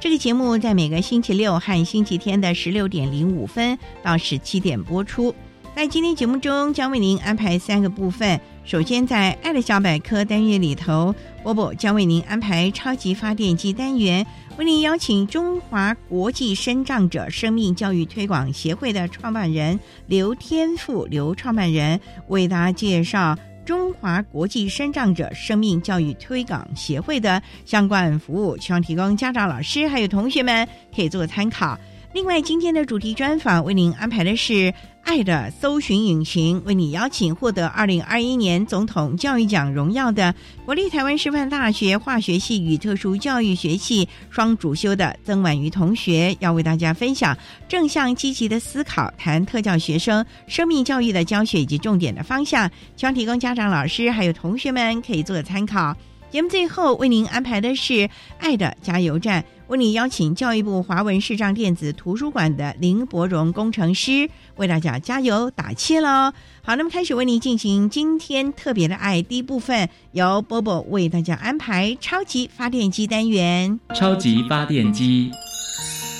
这个节目在每个星期六和星期天的十六点零五分到十七点播出。在今天节目中，将为您安排三个部分。首先，在“爱的小百科”单元里头，波波将为您安排超级发电机单元，为您邀请中华国际生障者生命教育推广协会的创办人刘天富刘创办人为大家介绍。中华国际生障者生命教育推广协会的相关服务，希望提供家长、老师还有同学们可以做个参考。另外，今天的主题专访为您安排的是。爱的搜寻引擎为你邀请获得二零二一年总统教育奖荣耀的国立台湾师范大学化学系与特殊教育学系双主修的曾婉瑜同学，要为大家分享正向积极的思考，谈特教学生生命教育的教学以及重点的方向，希望提供家长、老师还有同学们可以做参考。节目最后为您安排的是爱的加油站。为你邀请教育部华文视障电子图书馆的林博荣工程师为大家加油打气喽！好，那么开始为您进行今天特别的爱第一部分，由波波为大家安排超级发电机单元。超级发电机，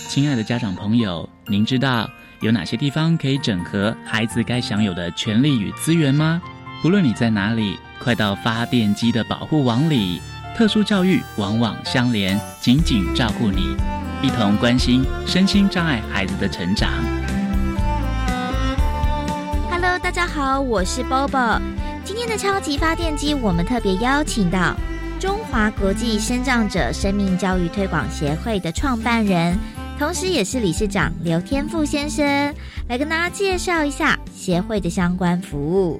亲爱的家长朋友，您知道有哪些地方可以整合孩子该享有的权利与资源吗？不论你在哪里，快到发电机的保护网里。特殊教育往往相连，紧紧照顾你，一同关心身心障碍孩子的成长。Hello，大家好，我是 Bobo。今天的超级发电机，我们特别邀请到中华国际生长者生命教育推广协会的创办人，同时也是理事长刘天富先生，来跟大家介绍一下协会的相关服务。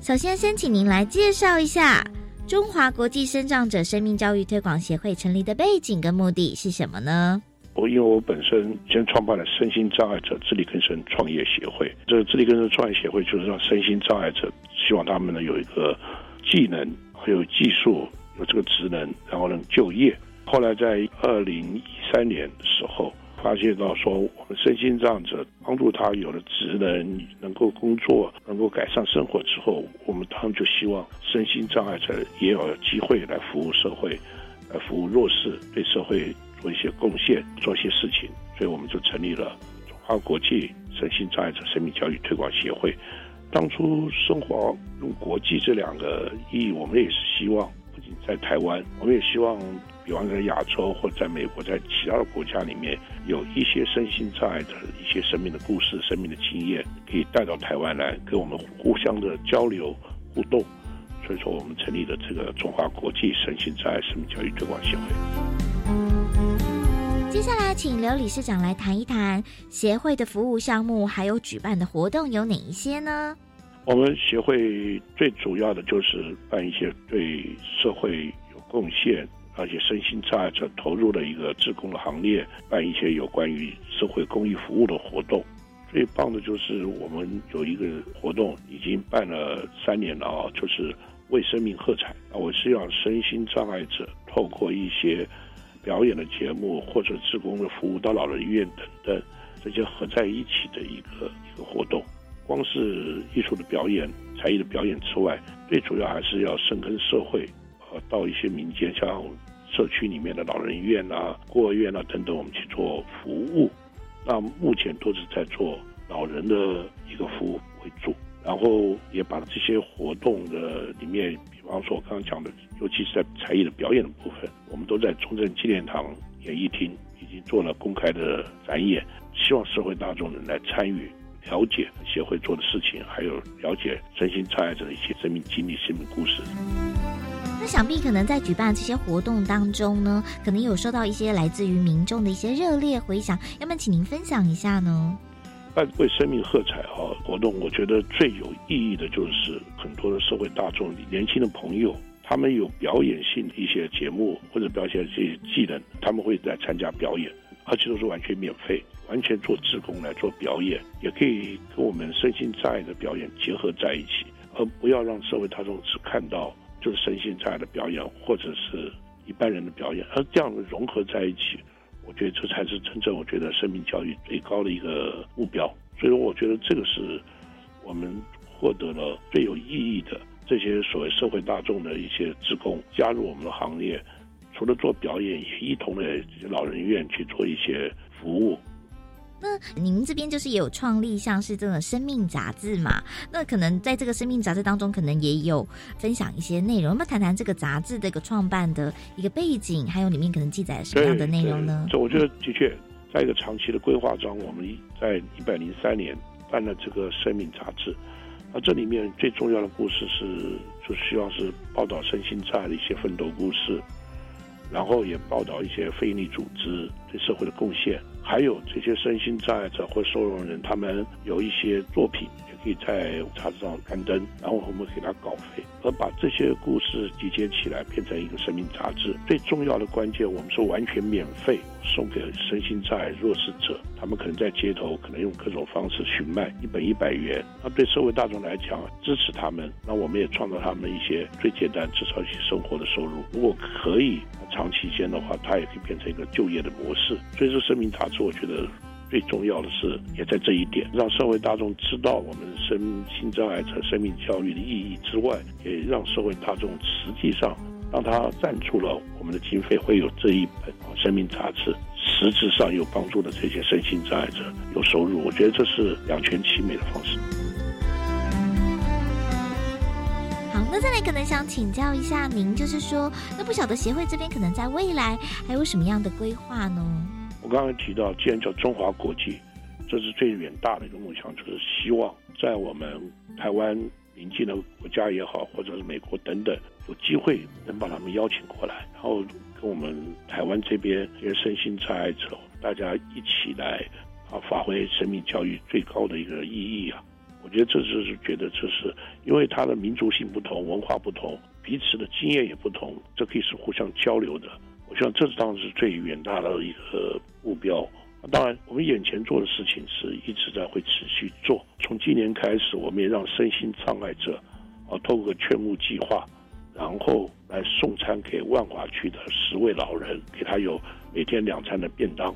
首先，先请您来介绍一下。中华国际生长者生命教育推广协会成立的背景跟目的是什么呢？我因为我本身先创办了身心障碍者自力更生创业协会，这个自力更生创业协会就是让身心障碍者，希望他们呢有一个技能，还有技术，有这个职能，然后能就业。后来在二零一三年的时候。发现到说，我们身心障碍者帮助他有了职能，能够工作，能够改善生活之后，我们他们就希望身心障碍者也有机会来服务社会，来服务弱势，对社会做一些贡献，做一些事情。所以我们就成立了中华国际身心障碍者生命教育推广协会。当初生活用国际这两个意义，我们也是希望不仅在台湾，我们也希望。比方在亚洲或在美国，在其他的国家里面，有一些身心障碍的一些生命的故事、生命的经验，可以带到台湾来，跟我们互相的交流互动。所以说，我们成立了这个中华国际身心障碍生命教育推广协会。接下来，请刘理事长来谈一谈协会的服务项目，还有举办的活动有哪一些呢？我们协会最主要的就是办一些对社会有贡献。而且身心障碍者投入了一个志工的行列，办一些有关于社会公益服务的活动。最棒的就是我们有一个活动已经办了三年了啊，就是为生命喝彩。啊，我是让身心障碍者透过一些表演的节目或者志工的服务到老人院等等这些合在一起的一个一个活动。光是艺术的表演、才艺的表演之外，最主要还是要深耕社会，呃，到一些民间，像社区里面的老人院啊、孤儿院啊等等，我们去做服务。那目前都是在做老人的一个服务为主，然后也把这些活动的里面，比方说我刚刚讲的，尤其是在才艺的表演的部分，我们都在中正纪念堂演艺厅已经做了公开的展演，希望社会大众能来参与。了解协会做的事情，还有了解身心障碍者的一些生命经历、生命故事。那想必可能在举办这些活动当中呢，可能有收到一些来自于民众的一些热烈回响，要么请您分享一下呢？办为生命喝彩哈活动，我觉得最有意义的就是很多的社会大众、年轻的朋友，他们有表演性的一些节目或者表现这些技能，他们会来参加表演，而且都是完全免费。完全做志工来做表演，也可以跟我们身心障碍的表演结合在一起，而不要让社会大众只看到是身心障碍的表演或者是一般人的表演，而这样的融合在一起，我觉得这才是真正我觉得生命教育最高的一个目标。所以我觉得这个是我们获得了最有意义的这些所谓社会大众的一些职工加入我们的行业，除了做表演，也一同的老人院去做一些服务。那您这边就是也有创立像是这种生命杂志嘛？那可能在这个生命杂志当中，可能也有分享一些内容。那么谈谈这个杂志的一个创办的一个背景，还有里面可能记载什么样的内容呢？这我觉得的确，在一个长期的规划中，我们在一百零三年办了这个生命杂志。那这里面最重要的故事是，就希望是报道身心障碍的一些奋斗故事，然后也报道一些非营利组织对社会的贡献。还有这些身心障碍者或收容人，他们有一些作品也可以在杂志上刊登，然后我们给他稿费，而把这些故事集结起来，变成一个生命杂志。最重要的关键，我们说完全免费送给身心障碍弱势者，他们可能在街头，可能用各种方式去卖，一本一百元。那对社会大众来讲，支持他们，那我们也创造他们一些最简单、至少一些生活的收入。如果可以。长期间的话，它也可以变成一个就业的模式。所以说，生命杂志我觉得最重要的是，也在这一点，让社会大众知道我们身心障碍者生命教育的意义之外，也让社会大众实际上让他赞助了我们的经费，会有这一本生命杂志，实质上有帮助的这些身心障碍者有收入。我觉得这是两全其美的方式。好那再来可能想请教一下您，就是说，那不晓得协会这边可能在未来还有什么样的规划呢？我刚才提到，既然叫中华国际，这是最远大的一个梦想，就是希望在我们台湾邻近的国家也好，或者是美国等等，有机会能把他们邀请过来，然后跟我们台湾这边这些身心障碍者，大家一起来啊，发挥生命教育最高的一个意义啊。我觉得这就是觉得这是因为它的民族性不同，文化不同，彼此的经验也不同，这可以是互相交流的。我想这当然是最远大的一个目标。当然，我们眼前做的事情是一直在会持续做。从今年开始，我们也让身心障碍者啊，透过劝募计划，然后来送餐给万华区的十位老人，给他有每天两餐的便当。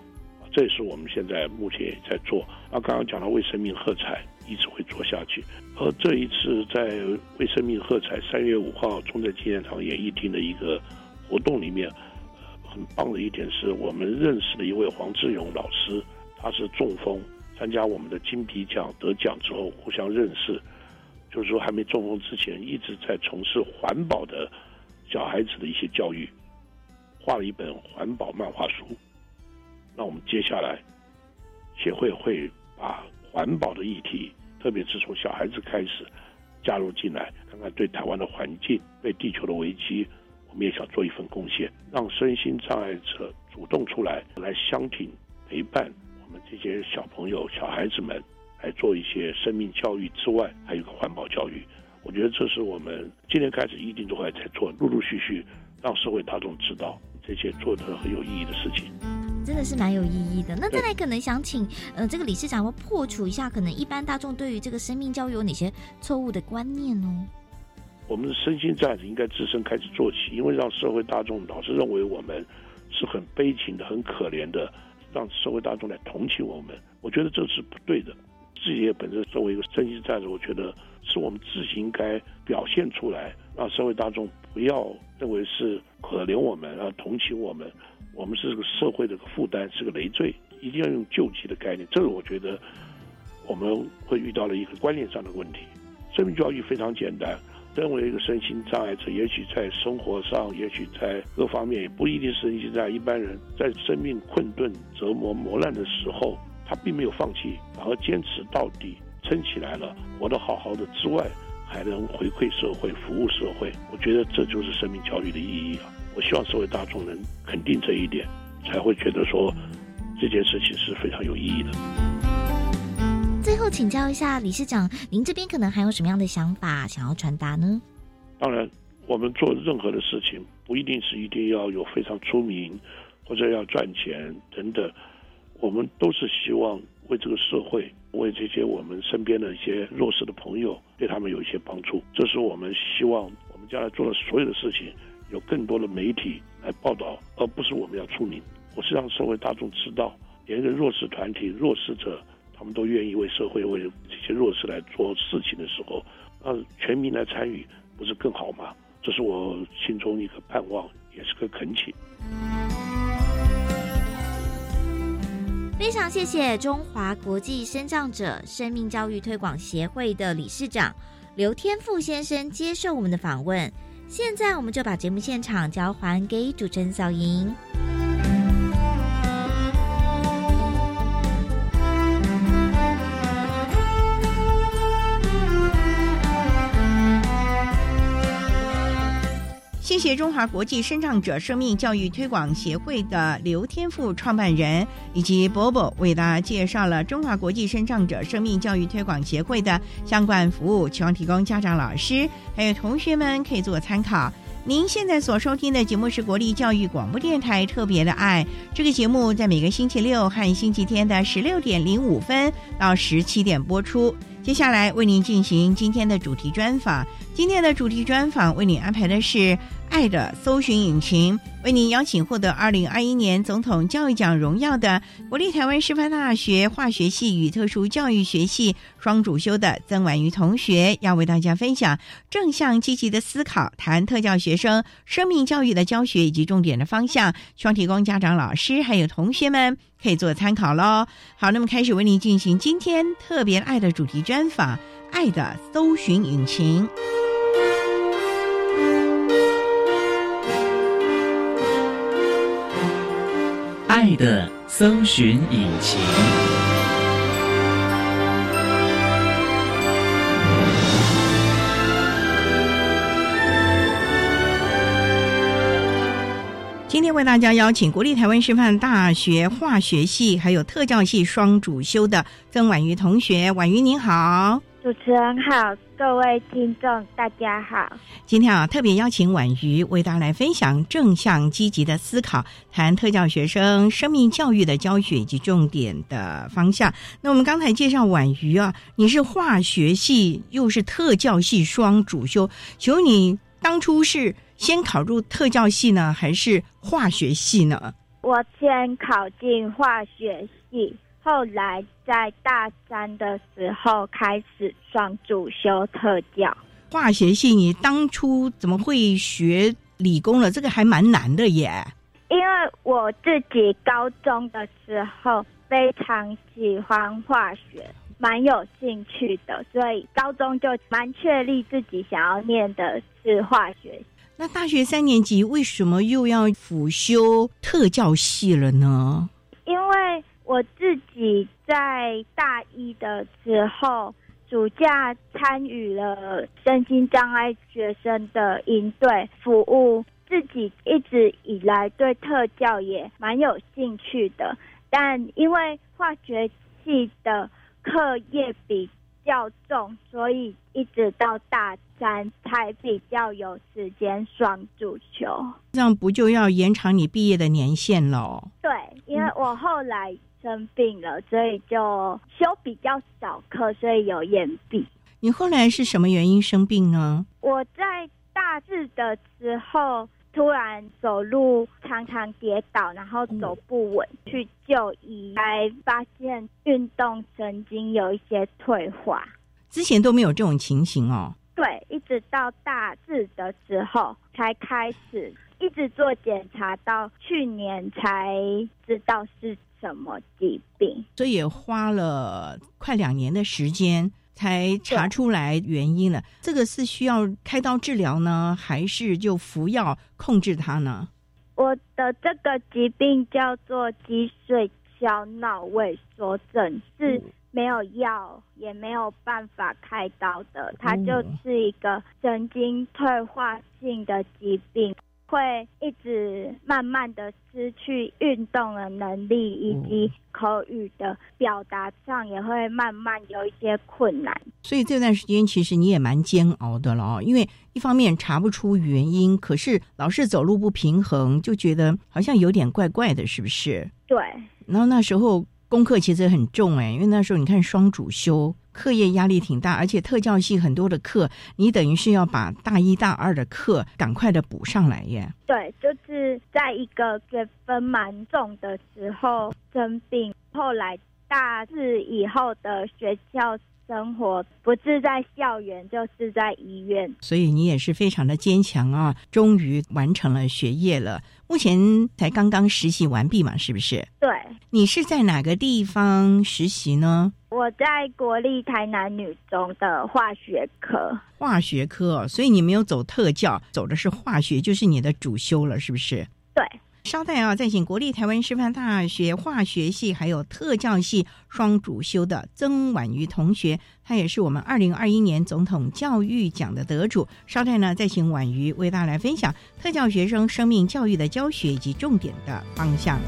这也是我们现在目前也在做。那刚刚讲到为生命喝彩。一直会做下去。而这一次在为生命喝彩三月五号中正纪念堂演艺厅的一个活动里面，很棒的一点是我们认识了一位黄志勇老师，他是中风，参加我们的金皮奖得奖之后互相认识，就是说还没中风之前一直在从事环保的小孩子的一些教育，画了一本环保漫画书。那我们接下来协会会把。环保的议题，特别是从小孩子开始加入进来，看看对台湾的环境、对地球的危机，我们也想做一份贡献，让身心障碍者主动出来，来相挺陪伴我们这些小朋友、小孩子们，来做一些生命教育之外，还有个环保教育。我觉得这是我们今年开始一定都会在做，陆陆续续让社会大众知道这些做的很有意义的事情。真的是蛮有意义的。那再来可能想请，呃，这个理事长要破除一下，可能一般大众对于这个生命教育有哪些错误的观念呢？我们的身心这样子应该自身开始做起，因为让社会大众老是认为我们是很悲情的、很可怜的，让社会大众来同情我们，我觉得这是不对的。自己也本身作为一个身心战士，我觉得是我们自己应该表现出来，让社会大众不要认为是可怜我们，啊同情我们，我们是这个社会的负担，是个累赘，一定要用救济的概念。这个我觉得我们会遇到了一个观念上的问题。生命教育非常简单。身为一个身心障碍者，也许在生活上，也许在各方面，也不一定是身心障碍。一般人在生命困顿、折磨、磨难的时候，他并没有放弃，反而坚持到底，撑起来了，活得好好的之外，还能回馈社会、服务社会。我觉得这就是生命教育的意义啊！我希望社会大众能肯定这一点，才会觉得说这件事情是非常有意义的。请教一下理事长，您这边可能还有什么样的想法想要传达呢？当然，我们做任何的事情，不一定是一定要有非常出名，或者要赚钱等等。我们都是希望为这个社会，为这些我们身边的一些弱势的朋友，对他们有一些帮助。这是我们希望我们将来做的所有的事情，有更多的媒体来报道，而不是我们要出名。我是让社会大众知道，连一个弱势团体、弱势者。他们都愿意为社会、为这些弱势来做事情的时候，那全民来参与，不是更好吗？这是我心中一个盼望，也是个恳请。非常谢谢中华国际生障者生命教育推广协会的理事长刘天富先生接受我们的访问。现在，我们就把节目现场交还给主持人小莹。谢谢中华国际生障者生命教育推广协会的刘天富创办人以及波波为大家介绍了中华国际生障者生命教育推广协会的相关服务，希望提供家长、老师还有同学们可以做参考。您现在所收听的节目是国立教育广播电台特别的爱，这个节目在每个星期六和星期天的十六点零五分到十七点播出。接下来为您进行今天的主题专访。今天的主题专访为您安排的是。爱的搜寻引擎为您邀请获得二零二一年总统教育奖荣耀的国立台湾师范大学化学系与特殊教育学系双主修的曾婉瑜同学，要为大家分享正向积极的思考，谈特教学生生命教育的教学以及重点的方向，希望提供家长、老师还有同学们可以做参考喽。好，那么开始为您进行今天特别爱的主题专访，爱的搜寻引擎。爱的搜寻引擎。今天为大家邀请国立台湾师范大学化学系还有特教系双主修的曾婉瑜同学，婉瑜您好。主持人好，各位听众大家好。今天啊，特别邀请婉瑜为大家来分享正向积极的思考，谈特教学生生命教育的教学以及重点的方向。那我们刚才介绍婉瑜啊，你是化学系又是特教系双主修，请问你当初是先考入特教系呢，还是化学系呢？我先考进化学系。后来在大三的时候开始双主修特教化学系，你当初怎么会学理工了？这个还蛮难的耶。因为我自己高中的时候非常喜欢化学，蛮有兴趣的，所以高中就蛮确立自己想要念的是化学。那大学三年级为什么又要辅修特教系了呢？因为。我自己在大一的时候，暑假参与了身心障碍学生的营队服务，自己一直以来对特教也蛮有兴趣的，但因为化学系的课业比较重，所以一直到大三才比较有时间双足球。这样不就要延长你毕业的年限喽？对，因为我后来。生病了，所以就修比较少课，所以有延毕。你后来是什么原因生病呢？我在大四的时候突然走路常常跌倒，然后走不稳，去就医，才发现运动神经有一些退化。之前都没有这种情形哦。对，一直到大四的时候才开始，一直做检查，到去年才知道是什么疾病。所以也花了快两年的时间才查出来原因了。这个是需要开刀治疗呢，还是就服药控制它呢？我的这个疾病叫做脊髓小脑萎缩症，是没有药，也没有办法开刀的，它就是一个神经退化性的疾病。会一直慢慢的失去运动的能力，以及口语的表达上也会慢慢有一些困难。所以这段时间其实你也蛮煎熬的了哦，因为一方面查不出原因，可是老是走路不平衡，就觉得好像有点怪怪的，是不是？对。然后那时候功课其实很重哎，因为那时候你看双主修。课业压力挺大，而且特教系很多的课，你等于是要把大一大二的课赶快的补上来耶。对，就是在一个学分蛮重的时候生病，后来大四以后的学校。生活不是在校园，就是在医院。所以你也是非常的坚强啊！终于完成了学业了，目前才刚刚实习完毕嘛，是不是？对。你是在哪个地方实习呢？我在国立台南女中的化学科。化学科，所以你没有走特教，走的是化学，就是你的主修了，是不是？对。稍待啊！再请国立台湾师范大学化学系还有特教系双主修的曾婉瑜同学，他也是我们二零二一年总统教育奖的得主。稍待呢，再请婉瑜为大家来分享特教学生生命教育的教学以及重点的方向。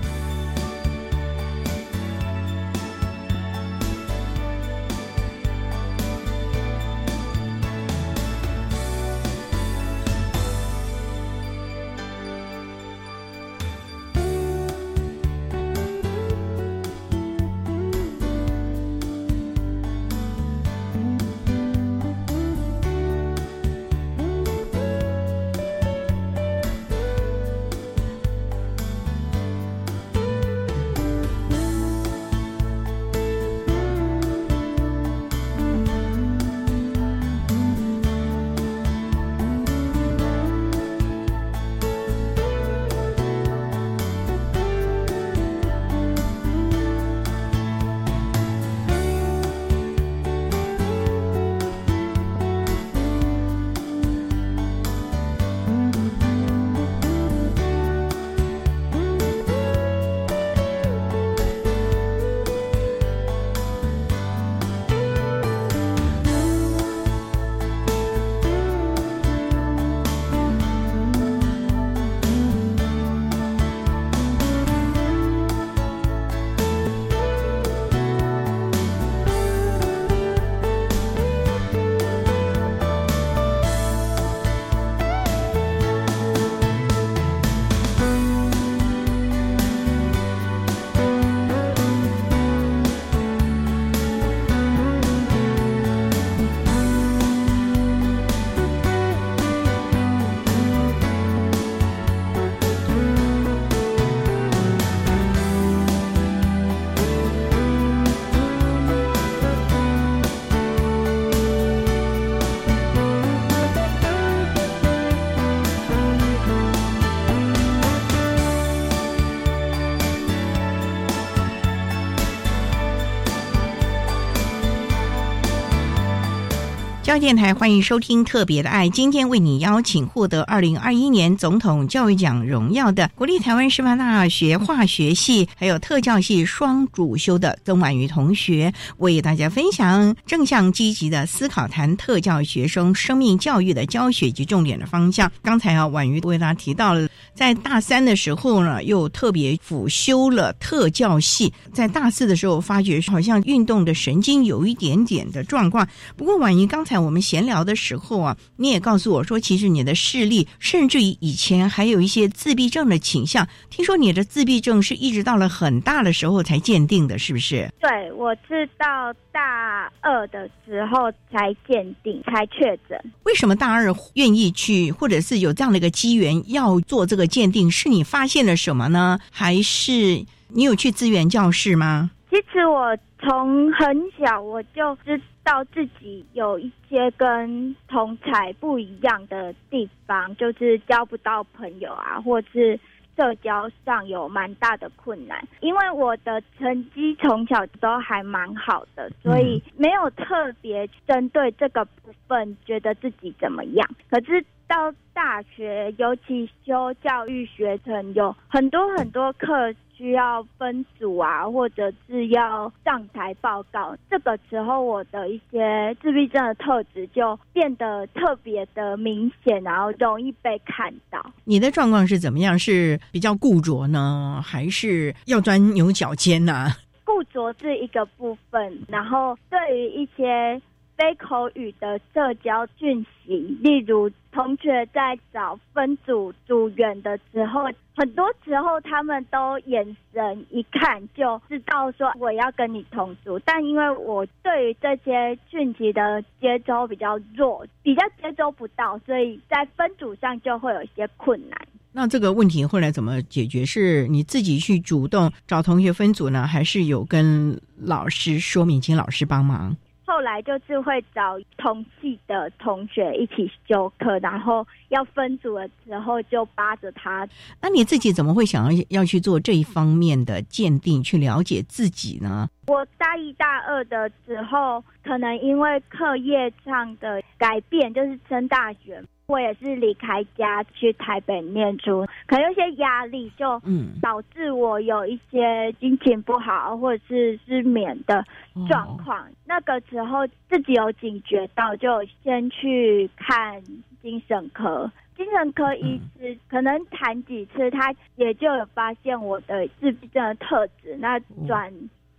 电台欢迎收听《特别的爱》，今天为你邀请获得二零二一年总统教育奖荣耀的国立台湾师范大学化学系还有特教系双主修的曾婉瑜同学，为大家分享正向积极的思考，谈特教学生生命教育的教学及重点的方向。刚才啊，婉瑜为大家提到了，在大三的时候呢，又特别辅修了特教系，在大四的时候发觉好像运动的神经有一点点的状况。不过婉瑜刚才。才我们闲聊的时候啊，你也告诉我说，其实你的视力，甚至于以前还有一些自闭症的倾向。听说你的自闭症是一直到了很大的时候才鉴定的，是不是？对，我是到大二的时候才鉴定，才确诊。为什么大二愿意去，或者是有这样的一个机缘要做这个鉴定？是你发现了什么呢？还是你有去资源教室吗？其实我从很小我就知道自己有一些跟同才不一样的地方，就是交不到朋友啊，或是社交上有蛮大的困难。因为我的成绩从小都还蛮好的，所以没有特别针对这个部分觉得自己怎么样。可是到大学，尤其修教育学程，有很多很多课。需要分组啊，或者是要上台报告，这个时候我的一些自闭症的特质就变得特别的明显，然后容易被看到。你的状况是怎么样？是比较固着呢，还是要钻牛角尖呢？固着是一个部分，然后对于一些。非口语的社交讯息，例如同学在找分组组员的时候，很多时候他们都眼神一看就知道说我要跟你同组，但因为我对于这些讯息的接收比较弱，比较接收不到，所以在分组上就会有一些困难。那这个问题后来怎么解决？是你自己去主动找同学分组呢，还是有跟老师说明，请老师帮忙？后来就是会找同系的同学一起修课，然后要分组的时候就扒着他。那你自己怎么会想要要去做这一方面的鉴定，去了解自己呢？我大一、大二的时候，可能因为课业上的改变，就是升大学。我也是离开家去台北念书，可能有些压力，就导致我有一些心情不好或者是失眠的状况。那个时候自己有警觉到，就先去看精神科。精神科医师可能谈几次，他也就有发现我的自闭症的特质。那转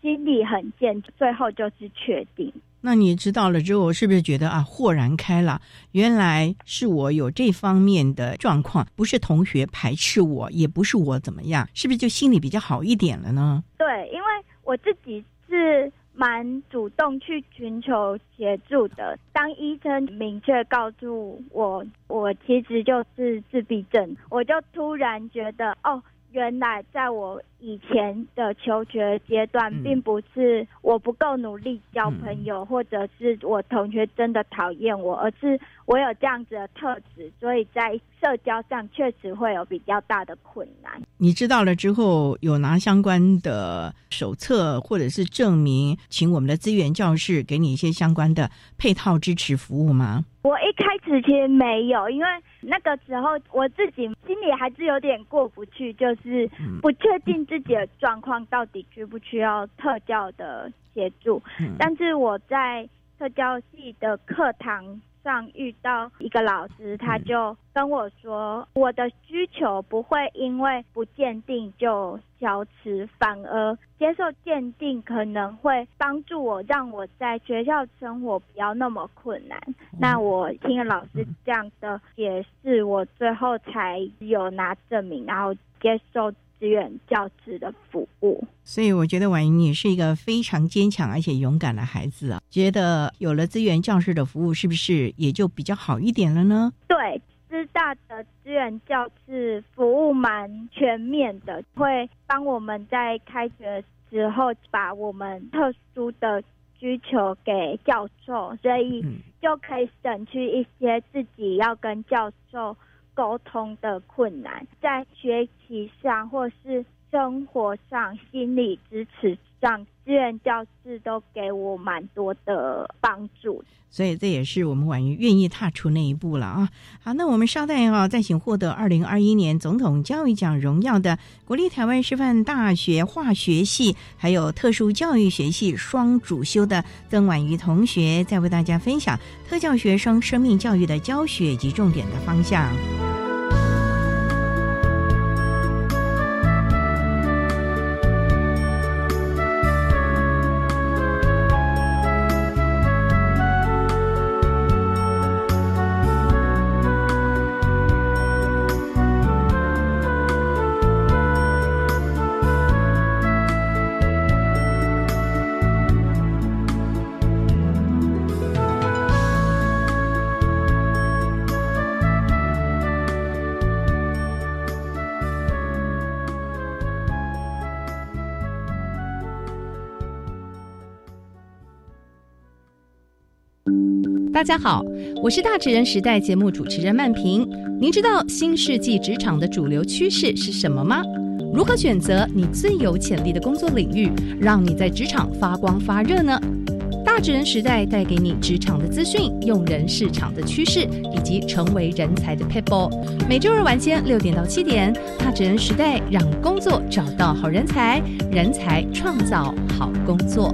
心理很健，最后就是确定。那你知道了之后，是不是觉得啊，豁然开朗？原来是我有这方面的状况，不是同学排斥我，也不是我怎么样，是不是就心里比较好一点了呢？对，因为我自己是蛮主动去寻求协助的。当医生明确告诉我，我其实就是自闭症，我就突然觉得，哦。原来在我以前的求学阶段，并不是我不够努力交朋友，或者是我同学真的讨厌我，而是我有这样子的特质，所以在社交上确实会有比较大的困难。你知道了之后，有拿相关的手册或者是证明，请我们的资源教室给你一些相关的配套支持服务吗？我一开始其实没有，因为那个时候我自己心里还是有点过不去，就是不确定自己的状况到底需不需要特教的协助。但是我在特教系的课堂。上遇到一个老师，他就跟我说，我的需求不会因为不鉴定就消失，反而接受鉴定可能会帮助我，让我在学校生活不要那么困难。那我听了老师这样的解释，我最后才有拿证明，然后接受。志愿教师的服务，所以我觉得婉莹你是一个非常坚强而且勇敢的孩子啊。觉得有了资源教师的服务，是不是也就比较好一点了呢？对，师大的资源教师服务蛮全面的，会帮我们在开学之后把我们特殊的需求给教授，所以就可以省去一些自己要跟教授。沟通的困难，在学习上或是生活上、心理支持上，志愿教师都给我蛮多的帮助。所以这也是我们婉瑜愿意踏出那一步了啊！好，那我们稍待啊，再请获得二零二一年总统教育奖荣耀的国立台湾师范大学化学系还有特殊教育学系双主修的曾婉瑜同学，再为大家分享特教学生生命教育的教学及重点的方向。大家好，我是大职人时代节目主持人曼平。您知道新世纪职场的主流趋势是什么吗？如何选择你最有潜力的工作领域，让你在职场发光发热呢？大职人时代带给你职场的资讯、用人市场的趋势以及成为人才的 people。每周二晚间六点到七点，大职人时代让工作找到好人才，人才创造好工作。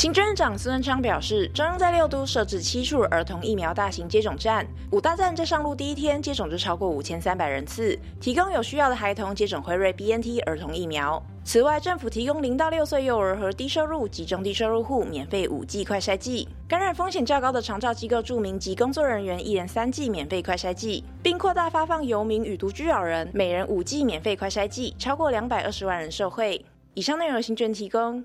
行政院长孙文昌表示，中央在六都设置七处儿童疫苗大型接种站，五大站在上路第一天接种就超过五千三百人次，提供有需要的孩童接种辉瑞 BNT 儿童疫苗。此外，政府提供零到六岁幼儿和低收入及中低收入户免费五剂快筛剂，感染风险较高的长照机构住民及工作人员一人三剂免费快筛剂，并扩大发放游民与独居老人每人五剂免费快筛剂，超过两百二十万人受惠。以上内容由行政提供。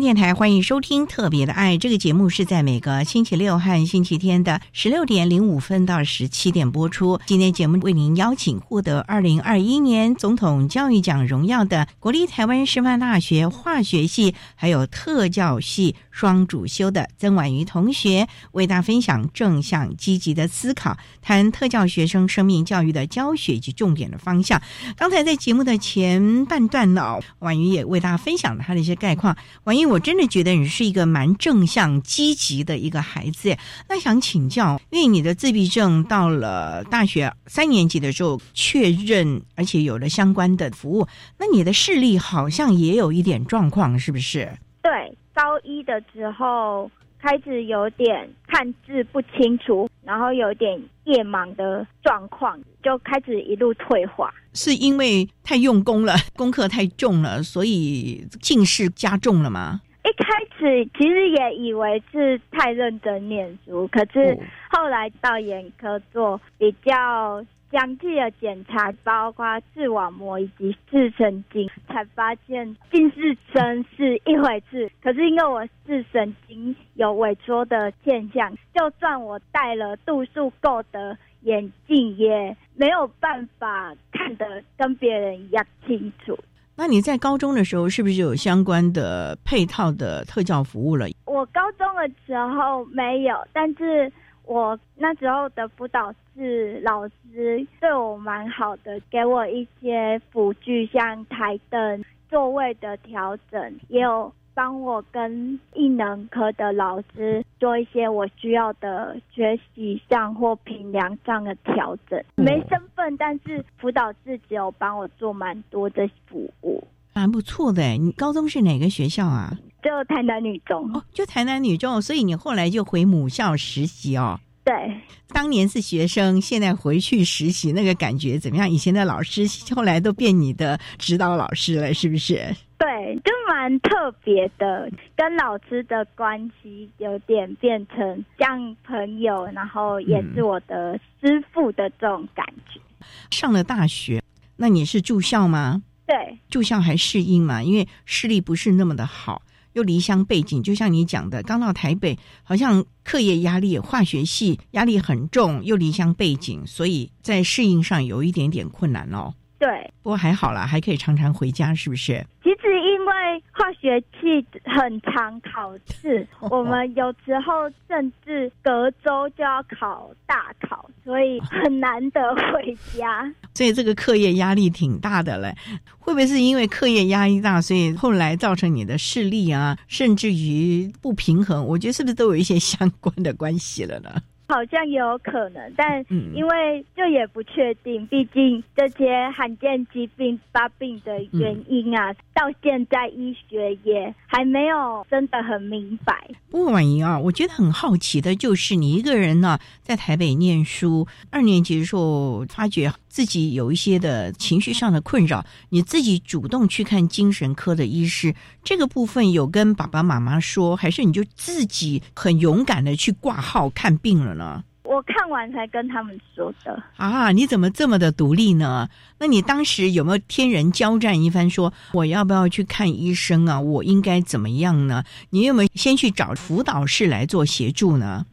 电台欢迎收听《特别的爱》这个节目，是在每个星期六和星期天的十六点零五分到十七点播出。今天节目为您邀请获得二零二一年总统教育奖荣耀的国立台湾师范大学化学系还有特教系双主修的曾婉瑜同学，为大家分享正向积极的思考，谈特教学生生命教育的教学及重点的方向。刚才在节目的前半段呢，婉瑜也为大家分享了他的一些概况。婉瑜。因为我真的觉得你是一个蛮正向、积极的一个孩子。那想请教，因为你的自闭症到了大学三年级的时候确认，而且有了相关的服务，那你的视力好像也有一点状况，是不是？对，高一的时候开始有点看字不清楚，然后有点夜盲的状况，就开始一路退化。是因为太用功了，功课太重了，所以近视加重了吗？一开始其实也以为是太认真念书，可是后来到眼科做比较详细的检查，包括视网膜以及视神经，才发现近视深是一回事。可是因为我视神经有萎缩的现象，就算我戴了度数够的。眼镜也没有办法看得跟别人一样清楚。那你在高中的时候是不是有相关的配套的特教服务了？我高中的时候没有，但是我那时候的辅导室老师对我蛮好的，给我一些辅具，像台灯、座位的调整，也有。帮我跟艺能科的老师做一些我需要的学习上或评量上的调整。没身份，但是辅导室只有帮我做蛮多的服务，蛮不错的。你高中是哪个学校啊？就台南女中哦，就台南女中，所以你后来就回母校实习哦。对，当年是学生，现在回去实习，那个感觉怎么样？以前的老师后来都变你的指导老师了，是不是？对，就蛮特别的，跟老师的关系有点变成像朋友，然后也是我的师傅的这种感觉。上了大学，那你是住校吗？对，住校还适应嘛？因为视力不是那么的好，又离乡背景，就像你讲的，刚到台北，好像课业压力、化学系压力很重，又离乡背景，所以在适应上有一点点困难哦。对，不过还好啦，还可以常常回家，是不是？其实因为化学系很常考试，我们有时候甚至隔周就要考大考，所以很难得回家。所以这个课业压力挺大的嘞。会不会是因为课业压力大，所以后来造成你的视力啊，甚至于不平衡？我觉得是不是都有一些相关的关系了呢？好像也有可能，但因为这也不确定，毕竟这些罕见疾病发病的原因啊，到现在医学也还没有真的很明白。不过婉莹啊，我觉得很好奇的就是你一个人呢，在台北念书，二年级的时候发觉自己有一些的情绪上的困扰，你自己主动去看精神科的医师，这个部分有跟爸爸妈妈说，还是你就自己很勇敢的去挂号看病了呢？我看完才跟他们说的啊！你怎么这么的独立呢？那你当时有没有天人交战一番，说我要不要去看医生啊？我应该怎么样呢？你有没有先去找辅导室来做协助呢？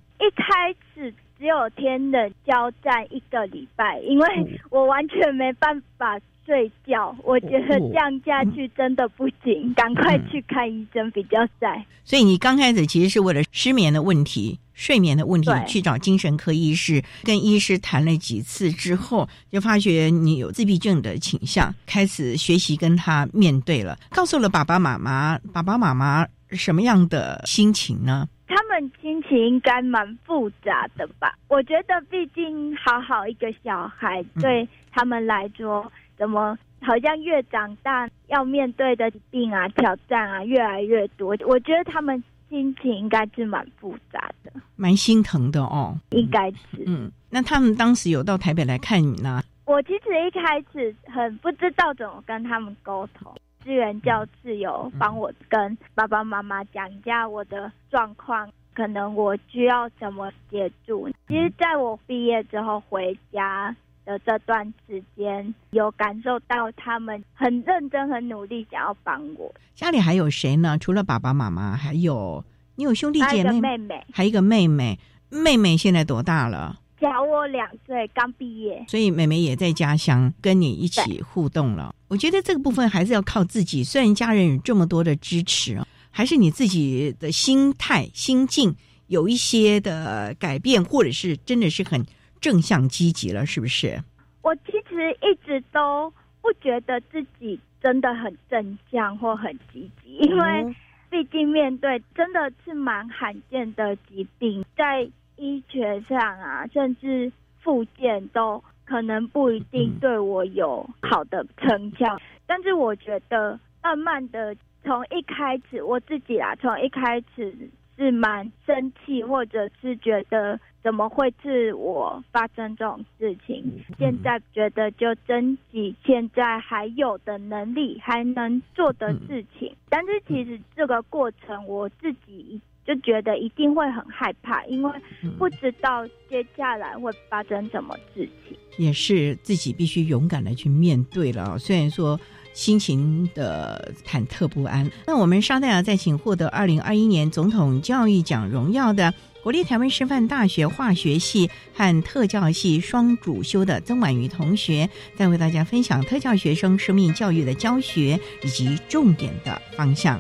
只有天冷交战一个礼拜，因为我完全没办法睡觉，我觉得这样下去真的不行，赶快去看医生比较在。所以你刚开始其实是为了失眠的问题。睡眠的问题，去找精神科医师，跟医师谈了几次之后，就发觉你有自闭症的倾向，开始学习跟他面对了。告诉了爸爸妈妈，爸爸妈妈什么样的心情呢？他们心情应该蛮复杂的吧？我觉得，毕竟好好一个小孩，对他们来说，怎么好像越长大要面对的病啊、挑战啊越来越多？我觉得他们。心情应该是蛮复杂的，蛮心疼的哦。应该是，嗯，那他们当时有到台北来看你呢？我其实一开始很不知道怎么跟他们沟通，资源教室有帮我跟爸爸妈妈讲一下我的状况，可能我需要什么协助。其实在我毕业之后回家。的这段时间，有感受到他们很认真、很努力，想要帮我。家里还有谁呢？除了爸爸妈妈，还有你有兄弟姐妹？妹妹，还有一个妹妹。妹妹现在多大了？小我两岁，刚毕业。所以妹妹也在家乡跟你一起互动了。我觉得这个部分还是要靠自己。虽然家人有这么多的支持，还是你自己的心态、心境有一些的改变，或者是真的是很。正向积极了，是不是？我其实一直都不觉得自己真的很正向或很积极，因为毕竟面对真的是蛮罕见的疾病，在医学上啊，甚至复健都可能不一定对我有好的成效。但是我觉得，慢慢的从一开始，我自己啊，从一开始是蛮生气，或者是觉得。怎么会是我发生这种事情？现在觉得就珍惜现在还有的能力，还能做的事情。但是其实这个过程，我自己就觉得一定会很害怕，因为不知道接下来会发生什么事情。也是自己必须勇敢的去面对了。虽然说心情的忐忑不安。那我们稍待啊，再请获得二零二一年总统教育奖荣耀的。国立台湾师范大学化学系和特教系双主修的曾婉瑜同学，再为大家分享特教学生生命教育的教学以及重点的方向。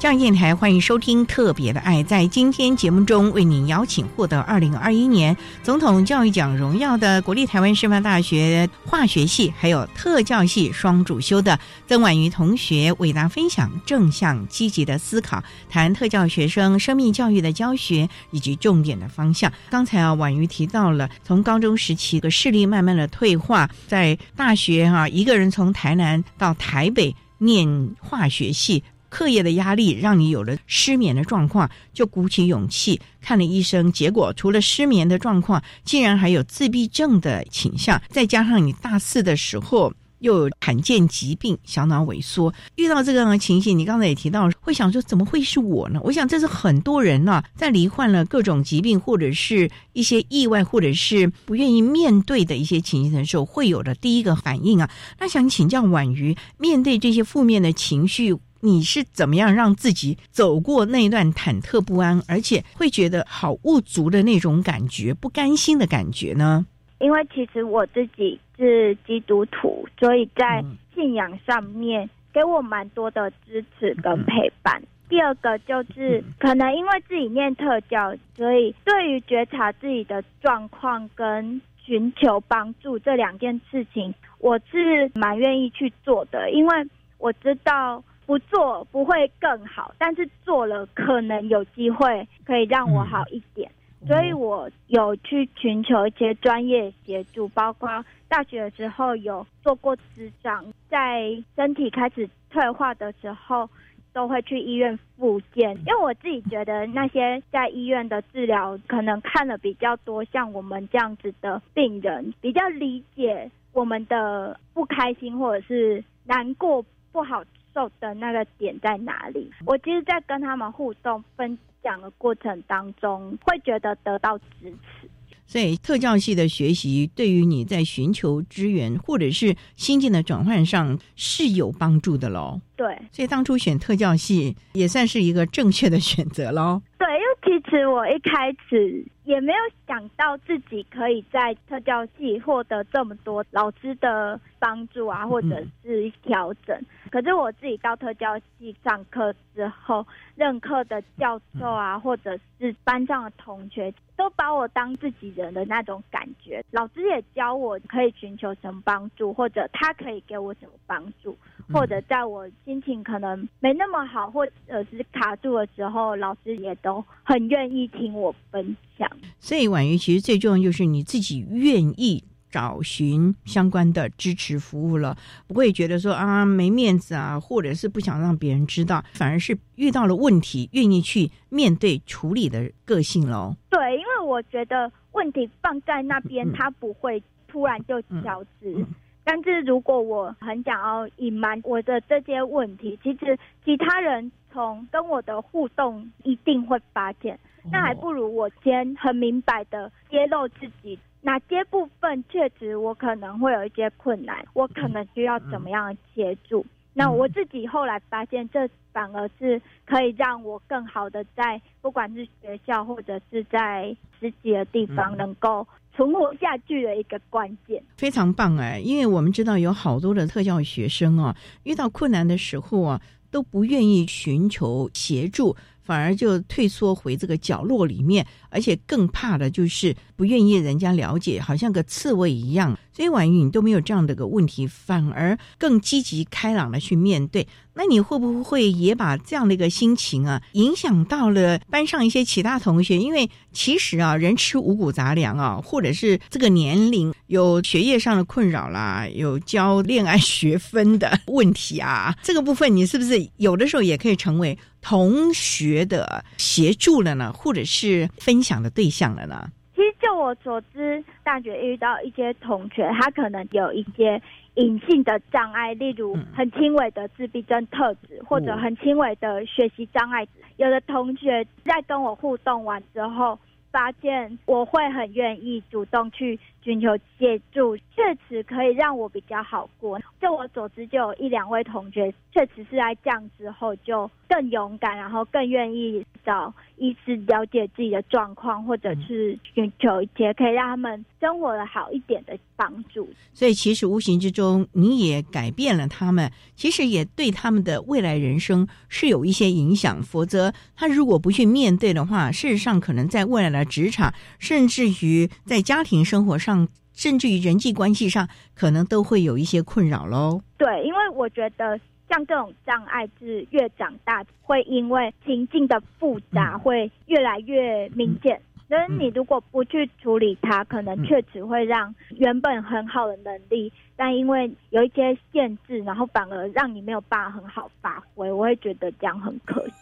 教育电台欢迎收听《特别的爱》。在今天节目中，为您邀请获得二零二一年总统教育奖荣耀的国立台湾师范大学化学系还有特教系双主修的曾婉瑜同学，为大家分享正向积极的思考，谈特教学生生命教育的教学以及重点的方向。刚才啊，婉瑜提到了从高中时期的视力慢慢的退化，在大学哈，一个人从台南到台北念化学系。课业的压力让你有了失眠的状况，就鼓起勇气看了医生，结果除了失眠的状况，竟然还有自闭症的倾向，再加上你大四的时候又罕见疾病小脑萎缩，遇到这个情形，你刚才也提到会想说怎么会是我呢？我想这是很多人呢在罹患了各种疾病或者是一些意外或者是不愿意面对的一些情形的时候会有的第一个反应啊。那想请教婉瑜，面对这些负面的情绪。你是怎么样让自己走过那段忐忑不安，而且会觉得好物足的那种感觉、不甘心的感觉呢？因为其实我自己是基督徒，所以在信仰上面给我蛮多的支持跟陪伴。第二个就是可能因为自己念特教，所以对于觉察自己的状况跟寻求帮助这两件事情，我是蛮愿意去做的，因为我知道。不做不会更好，但是做了可能有机会可以让我好一点，所以我有去寻求一些专业协助，包括大学的时候有做过智障，在身体开始退化的时候，都会去医院复健，因为我自己觉得那些在医院的治疗，可能看了比较多像我们这样子的病人，比较理解我们的不开心或者是难过不好。受的那个点在哪里？我其实，在跟他们互动分享的过程当中，会觉得得到支持。所以，特教系的学习对于你在寻求资源或者是心境的转换上是有帮助的喽。对，所以当初选特教系也算是一个正确的选择喽。对，因为其实我一开始也没有想到自己可以在特教系获得这么多老师的帮助啊，或者是调整。可是我自己到特教系上课之后，任课的教授啊，或者是班上的同学，都把我当自己人的那种感觉。老师也教我可以寻求什么帮助，或者他可以给我什么帮助，或者在我心情可能没那么好，或者是卡住的时候，老师也都很愿意听我分享。所以婉瑜，其实最重要就是你自己愿意。找寻相关的支持服务了，不会觉得说啊没面子啊，或者是不想让别人知道，反而是遇到了问题愿意去面对处理的个性喽。对，因为我觉得问题放在那边，它不会突然就消失。但是如果我很想要隐瞒我的这些问题，其实其他人从跟我的互动一定会发现。那还不如我先很明白的揭露自己。哪些部分确实我可能会有一些困难，我可能需要怎么样协助？那我自己后来发现，这反而是可以让我更好的在不管是学校或者是在实习的地方能够存活下去的一个关键。非常棒哎，因为我们知道有好多的特教学生啊，遇到困难的时候啊，都不愿意寻求协助。反而就退缩回这个角落里面，而且更怕的就是不愿意人家了解，好像个刺猬一样。所以婉瑜，你都没有这样的个问题，反而更积极开朗的去面对。那你会不会也把这样的一个心情啊，影响到了班上一些其他同学？因为其实啊，人吃五谷杂粮啊，或者是这个年龄有学业上的困扰啦，有教恋爱学分的问题啊，这个部分你是不是有的时候也可以成为同学的协助了呢，或者是分享的对象了呢？其实就我所知，大学遇到一些同学，他可能有一些隐性的障碍，例如很轻微的自闭症特质，或者很轻微的学习障碍。有的同学在跟我互动完之后。发现我会很愿意主动去寻求协助，确实可以让我比较好过。就我所知，就有一两位同学确实是在这样之后就更勇敢，然后更愿意找医师了解自己的状况，或者是寻求一些可以让他们生活的好一点的帮助。所以，其实无形之中，你也改变了他们，其实也对他们的未来人生是有一些影响。否则，他如果不去面对的话，事实上可能在未来的职场，甚至于在家庭生活上，甚至于人际关系上，可能都会有一些困扰喽。对，因为我觉得。像这种障碍是越长大，会因为情境的复杂，会越来越明显。但是你如果不去处理它，可能确实会让原本很好的能力，但因为有一些限制，然后反而让你没有办法很好发挥。我会觉得这样很可惜。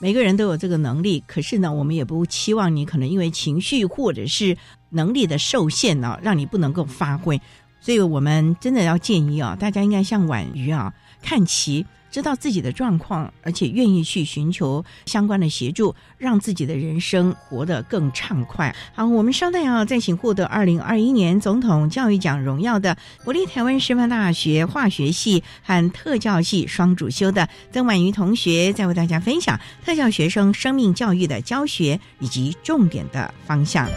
每个人都有这个能力，可是呢，我们也不期望你可能因为情绪或者是能力的受限呢，让你不能够发挥。所以我们真的要建议啊，大家应该像婉瑜啊。看齐，知道自己的状况，而且愿意去寻求相关的协助，让自己的人生活得更畅快。好，我们稍待啊再请获得二零二一年总统教育奖荣耀的国立台湾师范大学化学系和特教系双主修的曾婉瑜同学，再为大家分享特教学生生命教育的教学以及重点的方向。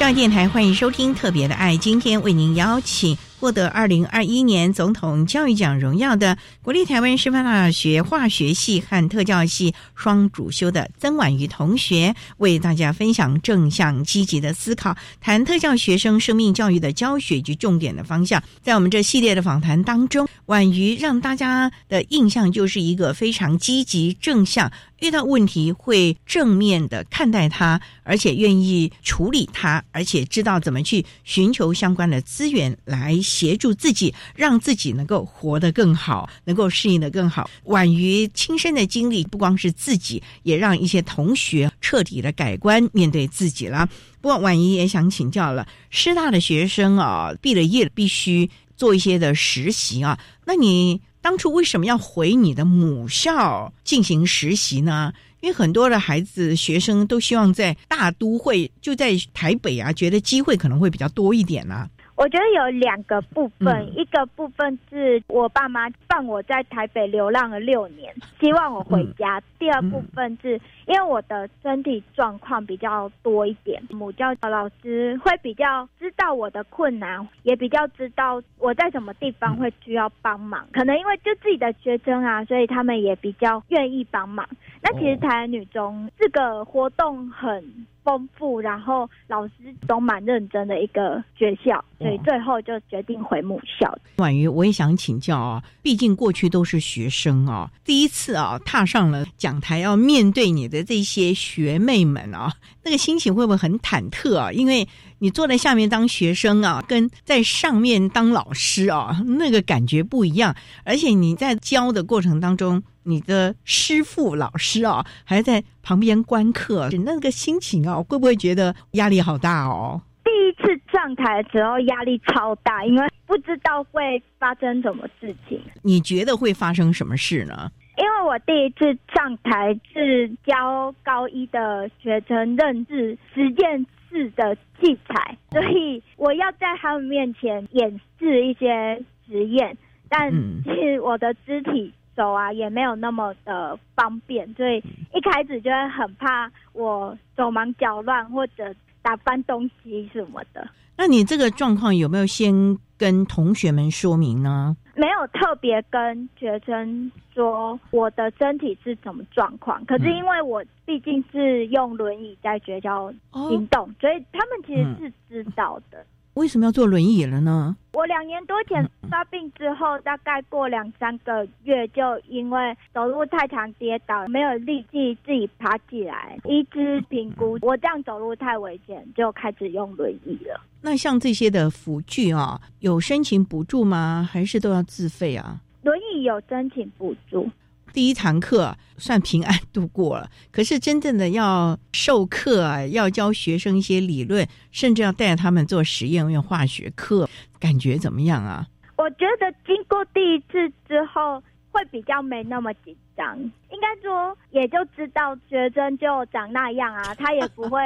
电台欢迎收听《特别的爱》，今天为您邀请。获得二零二一年总统教育奖荣耀的国立台湾师范大学化学系和特教系双主修的曾婉瑜同学，为大家分享正向积极的思考，谈特教学生生命教育的教学及重点的方向。在我们这系列的访谈当中，婉瑜让大家的印象就是一个非常积极正向，遇到问题会正面的看待它，而且愿意处理它，而且知道怎么去寻求相关的资源来。协助自己，让自己能够活得更好，能够适应的更好。婉瑜亲身的经历，不光是自己，也让一些同学彻底的改观，面对自己了。不过，婉瑜也想请教了，师大的学生啊，毕了业必须做一些的实习啊。那你当初为什么要回你的母校进行实习呢？因为很多的孩子、学生都希望在大都会，就在台北啊，觉得机会可能会比较多一点呢。我觉得有两个部分，嗯。一个部分是我爸妈放我在台北流浪了六年，希望我回家；第二部分是因为我的身体状况比较多一点，母教老师会比较知道我的困难，也比较知道我在什么地方会需要帮忙。可能因为就自己的学生啊，所以他们也比较愿意帮忙。那其实台南女中这个活动很丰富，然后老师都蛮认真的一个学校，所以最后就决定回母校。婉瑜，我也想请教啊，毕竟过去都是学生啊，第一次啊踏上了讲台，要面对你的这些学妹们啊，那个心情会不会很忐忑啊？因为你坐在下面当学生啊，跟在上面当老师啊，那个感觉不一样。而且你在教的过程当中，你的师傅老师啊，还在旁边观课，那个心情啊，会不会觉得压力好大哦？第一次上台的时候压力超大，因为不知道会发生什么事情。你觉得会发生什么事呢？因为我第一次上台是教高一的学生认字实验室的器材，所以我要在他们面前演示一些实验，但其实我的肢体手啊也没有那么的方便，所以一开始就会很怕我手忙脚乱或者打翻东西什么的。那你这个状况有没有先跟同学们说明呢？没有特别跟学生说我的身体是什么状况，可是因为我毕竟是用轮椅在学校行动，所以他们其实是知道的。为什么要坐轮椅了呢？我两年多前发病之后，大概过两三个月，就因为走路太长跌倒，没有力气自己爬起来，医师评估我这样走路太危险，就开始用轮椅了。那像这些的辅具啊，有申请补助吗？还是都要自费啊？轮椅有申请补助。第一堂课算平安度过了，可是真正的要授课啊，要教学生一些理论，甚至要带他们做实验用化学课，感觉怎么样啊？我觉得经过第一次之后，会比较没那么紧张。应该说，也就知道学生就长那样啊，他也不会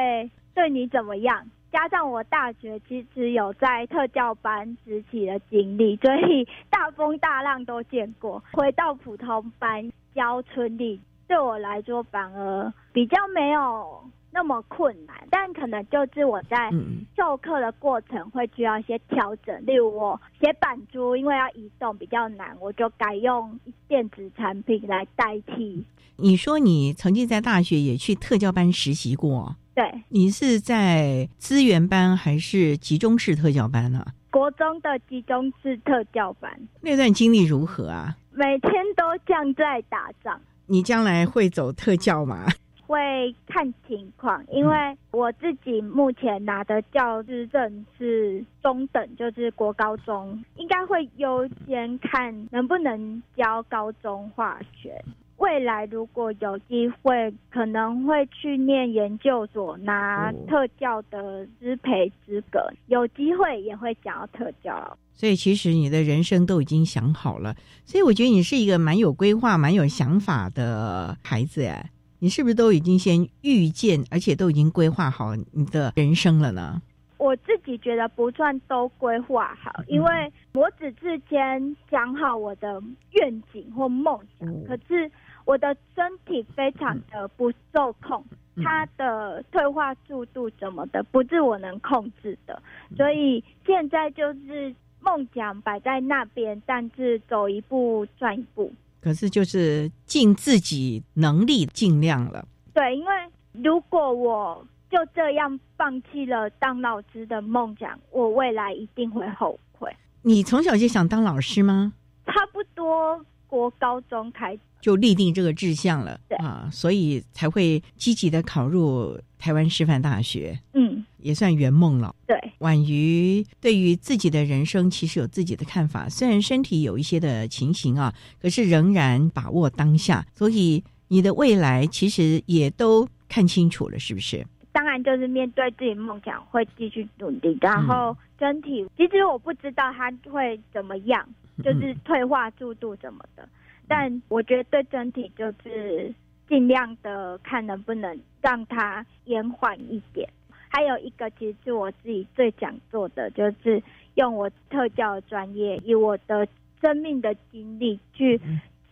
对你怎么样。加上我大学其实有在特教班实习的经历，所以大风大浪都见过。回到普通班教春丽，对我来说反而比较没有那么困难，但可能就是我在授课的过程会需要一些调整。例如我写板珠，因为要移动比较难，我就改用电子产品来代替。你说你曾经在大学也去特教班实习过？对，你是在资源班还是集中式特教班呢？国中的集中式特教班，那段经历如何啊？每天都像在打仗。你将来会走特教吗？会看情况，因为我自己目前拿的教师证是中等，就是国高中，应该会优先看能不能教高中化学。未来如果有机会，可能会去念研究所，拿特教的师培资格。有机会也会想要特教。所以其实你的人生都已经想好了，所以我觉得你是一个蛮有规划、蛮有想法的孩子哎。你是不是都已经先预见，而且都已经规划好你的人生了呢？我自己觉得不算都规划好，因为我只是先想好我的愿景或梦想，可是我的身体非常的不受控，它的退化速度什么的不是我能控制的，所以现在就是梦想摆在那边，但是走一步算一步。可是就是尽自己能力尽量了。对，因为如果我就这样放弃了当老师的梦想，我未来一定会后悔。你从小就想当老师吗？差不多国高中开就立定这个志向了，对啊，所以才会积极的考入台湾师范大学。嗯，也算圆梦了。对，婉瑜对于自己的人生其实有自己的看法，虽然身体有一些的情形啊，可是仍然把握当下。所以你的未来其实也都看清楚了，是不是？当然就是面对自己梦想会继续努力，然后身体其实我不知道它会怎么样，就是退化速度怎么的，但我觉得对整体就是尽量的看能不能让它延缓一点。还有一个，其实是我自己最想做的，就是用我特教专业，以我的生命的经历去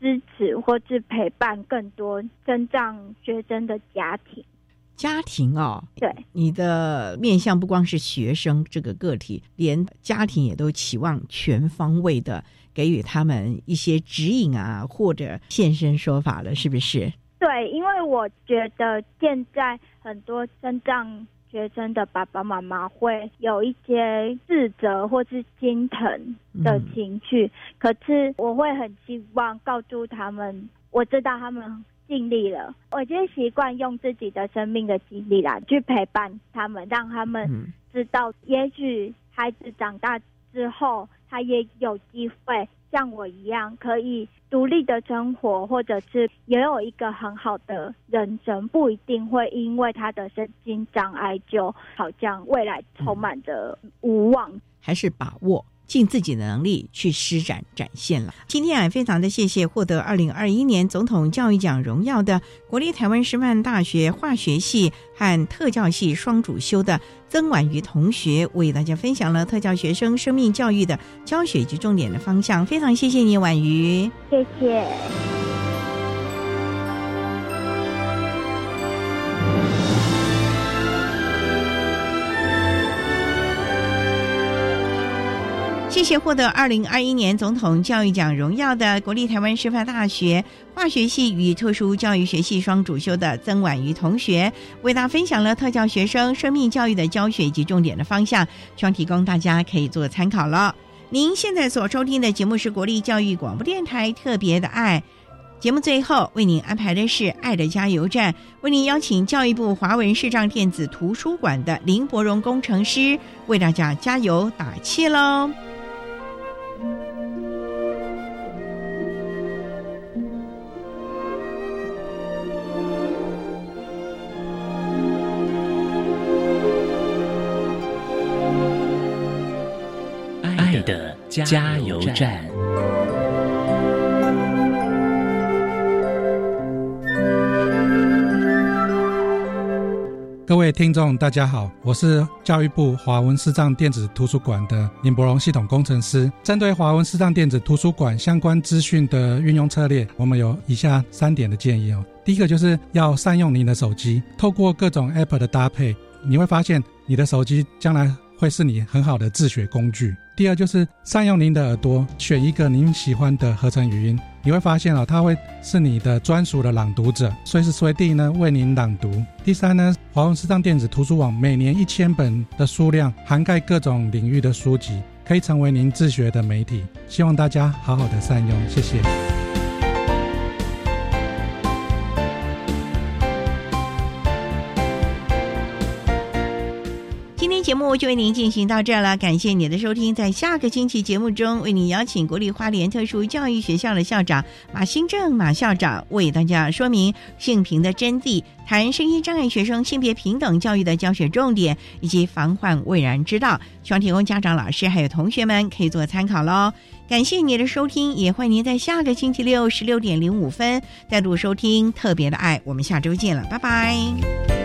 支持或是陪伴更多增长学生的家庭。家庭哦，对，你的面向不光是学生这个个体，连家庭也都期望全方位的给予他们一些指引啊，或者现身说法了，是不是？对，因为我觉得现在很多身障学生的爸爸妈妈会有一些自责或是心疼的情绪，可是我会很希望告诉他们，我知道他们。尽力了，我就习惯用自己的生命的经历来去陪伴他们，让他们知道，也许孩子长大之后，他也有机会像我一样，可以独立的生活，或者是也有一个很好的人生，不一定会因为他的身心障碍，就好像未来充满着无望，还是把握。尽自己的能力去施展展现了。今天啊，非常的谢谢获得二零二一年总统教育奖荣耀的国立台湾师范大学化学系和特教系双主修的曾婉瑜同学，为大家分享了特教学生生命教育的教学及重点的方向。非常谢谢你，婉瑜，谢谢。谢谢获得二零二一年总统教育奖荣耀的国立台湾师范大学化学系与特殊教育学系双主修的曾婉瑜同学，为大家分享了特教学生生命教育的教学以及重点的方向，希望提供大家可以做参考了。您现在所收听的节目是国立教育广播电台特别的爱节目，最后为您安排的是爱的加油站，为您邀请教育部华文视障电子图书馆的林伯荣工程师为大家加油打气喽。加油站。各位听众，大家好，我是教育部华文视障电子图书馆的林伯荣系统工程师。针对华文视障电子图书馆相关资讯的运用策略，我们有以下三点的建议哦。第一个就是要善用您的手机，透过各种 App 的搭配，你会发现你的手机将来。会是你很好的自学工具。第二就是善用您的耳朵，选一个您喜欢的合成语音，你会发现啊，它会是你的专属的朗读者，随时随地呢为您朗读。第三呢，华文视障电子图书网每年一千本的数量，涵盖各种领域的书籍，可以成为您自学的媒体。希望大家好好的善用，谢谢。节目就为您进行到这了，感谢您的收听。在下个星期节目中，为您邀请国立花莲特殊教育学校的校长马新正马校长为大家说明性平的真谛，谈声音障碍学生性别平等教育的教学重点以及防患未然之道，希望提供家长、老师还有同学们可以做参考喽。感谢您的收听，也欢迎您在下个星期六十六点零五分再度收听特别的爱。我们下周见了，拜拜。